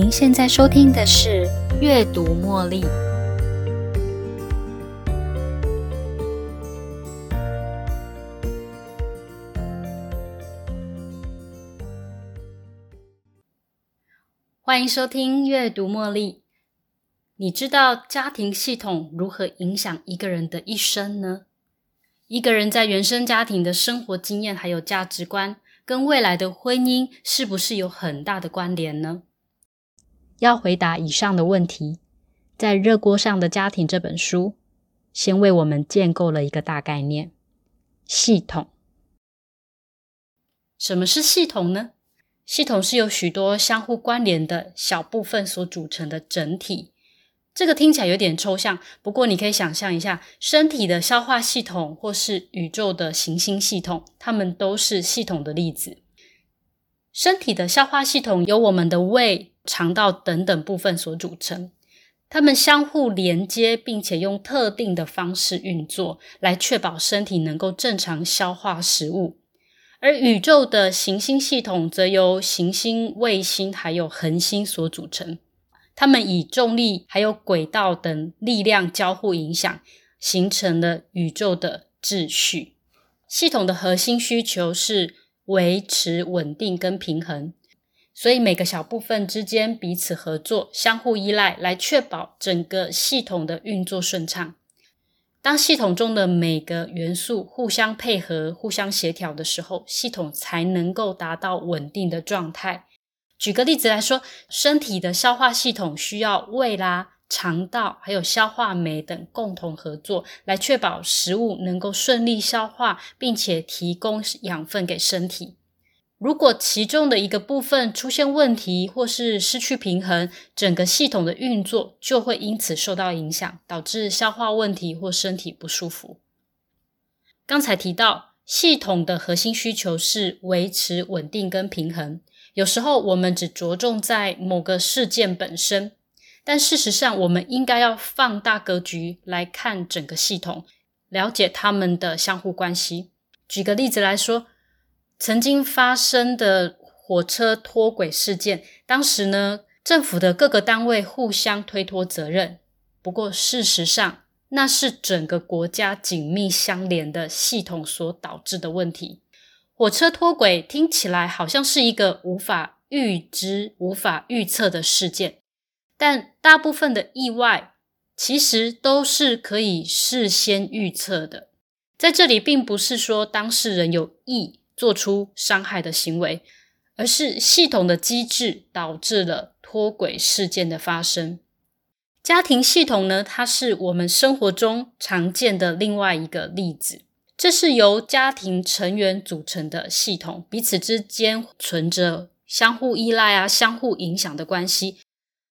您现在收听的是《阅读茉莉》。欢迎收听《阅读茉莉》。你知道家庭系统如何影响一个人的一生呢？一个人在原生家庭的生活经验还有价值观，跟未来的婚姻是不是有很大的关联呢？要回答以上的问题，在《热锅上的家庭》这本书，先为我们建构了一个大概念：系统。什么是系统呢？系统是由许多相互关联的小部分所组成的整体。这个听起来有点抽象，不过你可以想象一下，身体的消化系统或是宇宙的行星系统，它们都是系统的例子。身体的消化系统由我们的胃、肠道等等部分所组成，它们相互连接，并且用特定的方式运作，来确保身体能够正常消化食物。而宇宙的行星系统则由行星、卫星还有恒星所组成，它们以重力还有轨道等力量交互影响，形成了宇宙的秩序。系统的核心需求是维持稳定跟平衡，所以每个小部分之间彼此合作、相互依赖，来确保整个系统的运作顺畅。当系统中的每个元素互相配合、互相协调的时候，系统才能够达到稳定的状态。举个例子来说，身体的消化系统需要胃啦、肠道还有消化酶等共同合作，来确保食物能够顺利消化，并且提供养分给身体。如果其中的一个部分出现问题，或是失去平衡，整个系统的运作就会因此受到影响，导致消化问题或身体不舒服。刚才提到，系统的核心需求是维持稳定跟平衡。有时候我们只着重在某个事件本身，但事实上，我们应该要放大格局来看整个系统，了解它们的相互关系。举个例子来说。曾经发生的火车脱轨事件，当时呢，政府的各个单位互相推脱责任。不过，事实上，那是整个国家紧密相连的系统所导致的问题。火车脱轨听起来好像是一个无法预知、无法预测的事件，但大部分的意外其实都是可以事先预测的。在这里，并不是说当事人有意。做出伤害的行为，而是系统的机制导致了脱轨事件的发生。家庭系统呢，它是我们生活中常见的另外一个例子。这是由家庭成员组成的系统，彼此之间存着相互依赖啊、相互影响的关系。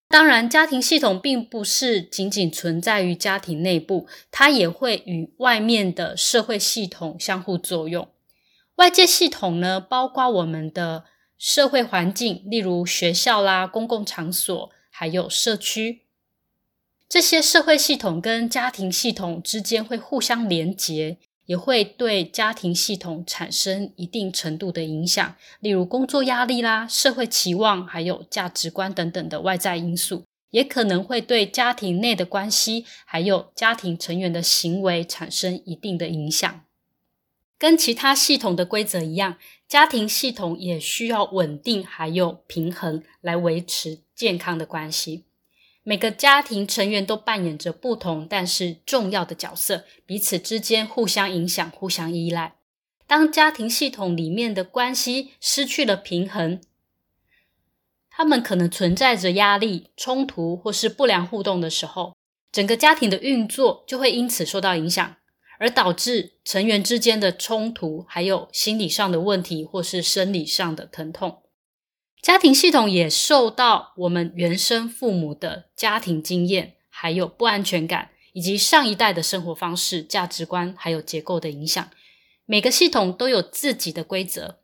当然，家庭系统并不是仅仅存在于家庭内部，它也会与外面的社会系统相互作用。外界系统呢，包括我们的社会环境，例如学校啦、公共场所，还有社区。这些社会系统跟家庭系统之间会互相连结，也会对家庭系统产生一定程度的影响，例如工作压力啦、社会期望，还有价值观等等的外在因素，也可能会对家庭内的关系，还有家庭成员的行为产生一定的影响。跟其他系统的规则一样，家庭系统也需要稳定还有平衡来维持健康的关系。每个家庭成员都扮演着不同但是重要的角色，彼此之间互相影响、互相依赖。当家庭系统里面的关系失去了平衡，他们可能存在着压力、冲突或是不良互动的时候，整个家庭的运作就会因此受到影响。而导致成员之间的冲突，还有心理上的问题，或是生理上的疼痛。家庭系统也受到我们原生父母的家庭经验，还有不安全感，以及上一代的生活方式、价值观，还有结构的影响。每个系统都有自己的规则，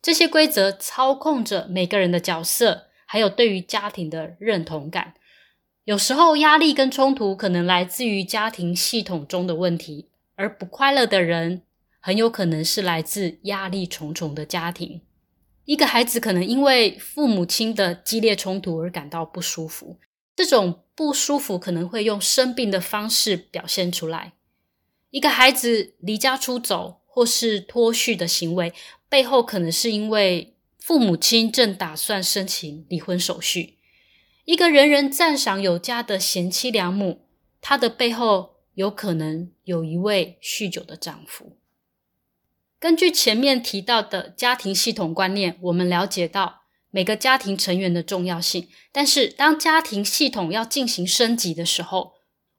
这些规则操控着每个人的角色，还有对于家庭的认同感。有时候，压力跟冲突可能来自于家庭系统中的问题。而不快乐的人，很有可能是来自压力重重的家庭。一个孩子可能因为父母亲的激烈冲突而感到不舒服，这种不舒服可能会用生病的方式表现出来。一个孩子离家出走或是脱序的行为，背后可能是因为父母亲正打算申请离婚手续。一个人人赞赏有加的贤妻良母，她的背后有可能有一位酗酒的丈夫。根据前面提到的家庭系统观念，我们了解到每个家庭成员的重要性。但是，当家庭系统要进行升级的时候，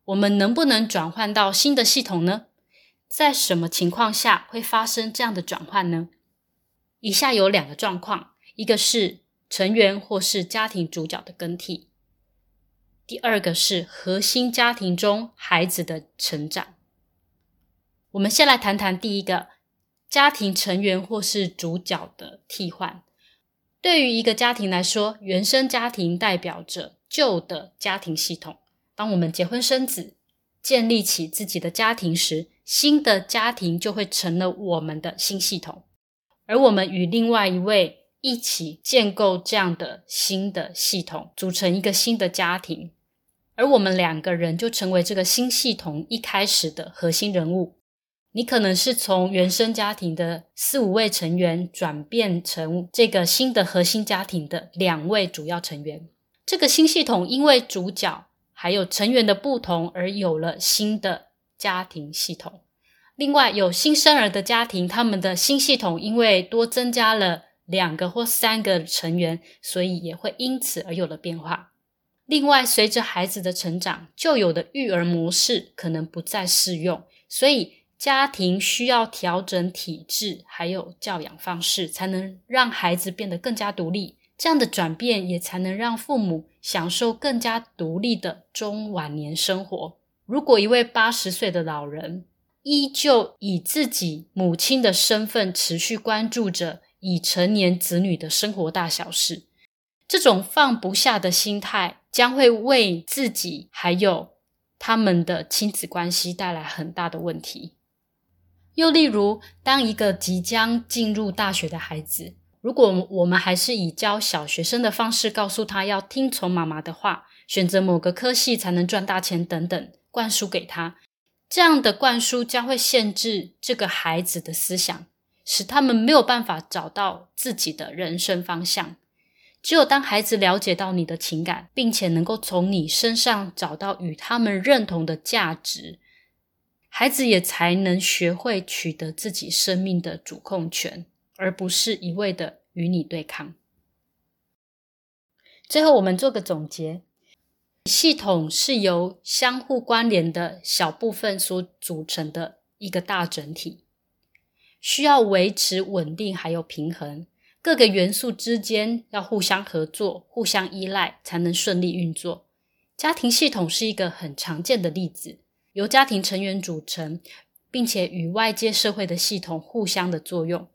我们能不能转换到新的系统呢？在什么情况下会发生这样的转换呢？以下有两个状况：一个是成员或是家庭主角的更替；第二个是核心家庭中孩子的成长。我们先来谈谈第一个。家庭成员或是主角的替换，对于一个家庭来说，原生家庭代表着旧的家庭系统。当我们结婚生子，建立起自己的家庭时，新的家庭就会成了我们的新系统。而我们与另外一位一起建构这样的新的系统，组成一个新的家庭，而我们两个人就成为这个新系统一开始的核心人物。你可能是从原生家庭的四五位成员转变成这个新的核心家庭的两位主要成员。这个新系统因为主角还有成员的不同而有了新的家庭系统。另外，有新生儿的家庭，他们的新系统因为多增加了两个或三个成员，所以也会因此而有了变化。另外，随着孩子的成长，旧有的育儿模式可能不再适用，所以。家庭需要调整体制，还有教养方式，才能让孩子变得更加独立。这样的转变也才能让父母享受更加独立的中晚年生活。如果一位八十岁的老人依旧以自己母亲的身份持续关注着已成年子女的生活大小事，这种放不下的心态将会为自己还有他们的亲子关系带来很大的问题。又例如，当一个即将进入大学的孩子，如果我们还是以教小学生的方式告诉他要听从妈妈的话，选择某个科系才能赚大钱等等，灌输给他，这样的灌输将会限制这个孩子的思想，使他们没有办法找到自己的人生方向。只有当孩子了解到你的情感，并且能够从你身上找到与他们认同的价值。孩子也才能学会取得自己生命的主控权，而不是一味的与你对抗。最后，我们做个总结：系统是由相互关联的小部分所组成的一个大整体，需要维持稳定还有平衡。各个元素之间要互相合作、互相依赖，才能顺利运作。家庭系统是一个很常见的例子。由家庭成员组成，并且与外界社会的系统互相的作用。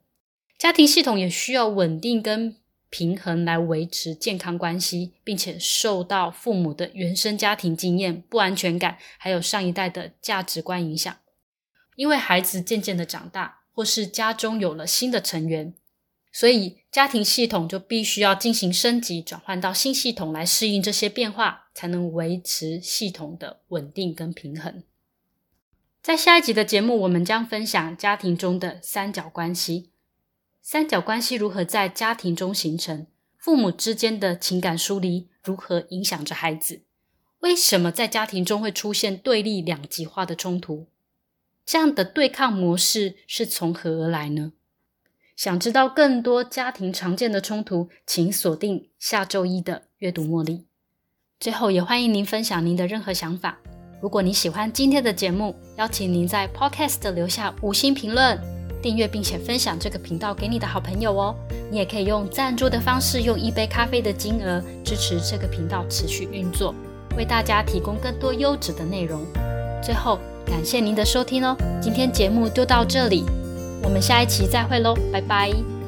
家庭系统也需要稳定跟平衡来维持健康关系，并且受到父母的原生家庭经验、不安全感，还有上一代的价值观影响。因为孩子渐渐的长大，或是家中有了新的成员，所以家庭系统就必须要进行升级，转换到新系统来适应这些变化，才能维持系统的稳定跟平衡。在下一集的节目，我们将分享家庭中的三角关系。三角关系如何在家庭中形成？父母之间的情感疏离如何影响着孩子？为什么在家庭中会出现对立两极化的冲突？这样的对抗模式是从何而来呢？想知道更多家庭常见的冲突，请锁定下周一的阅读茉莉。最后，也欢迎您分享您的任何想法。如果你喜欢今天的节目，邀请您在 Podcast 留下五星评论、订阅，并且分享这个频道给你的好朋友哦。你也可以用赞助的方式，用一杯咖啡的金额支持这个频道持续运作，为大家提供更多优质的内容。最后，感谢您的收听哦。今天节目就到这里，我们下一期再会喽，拜拜。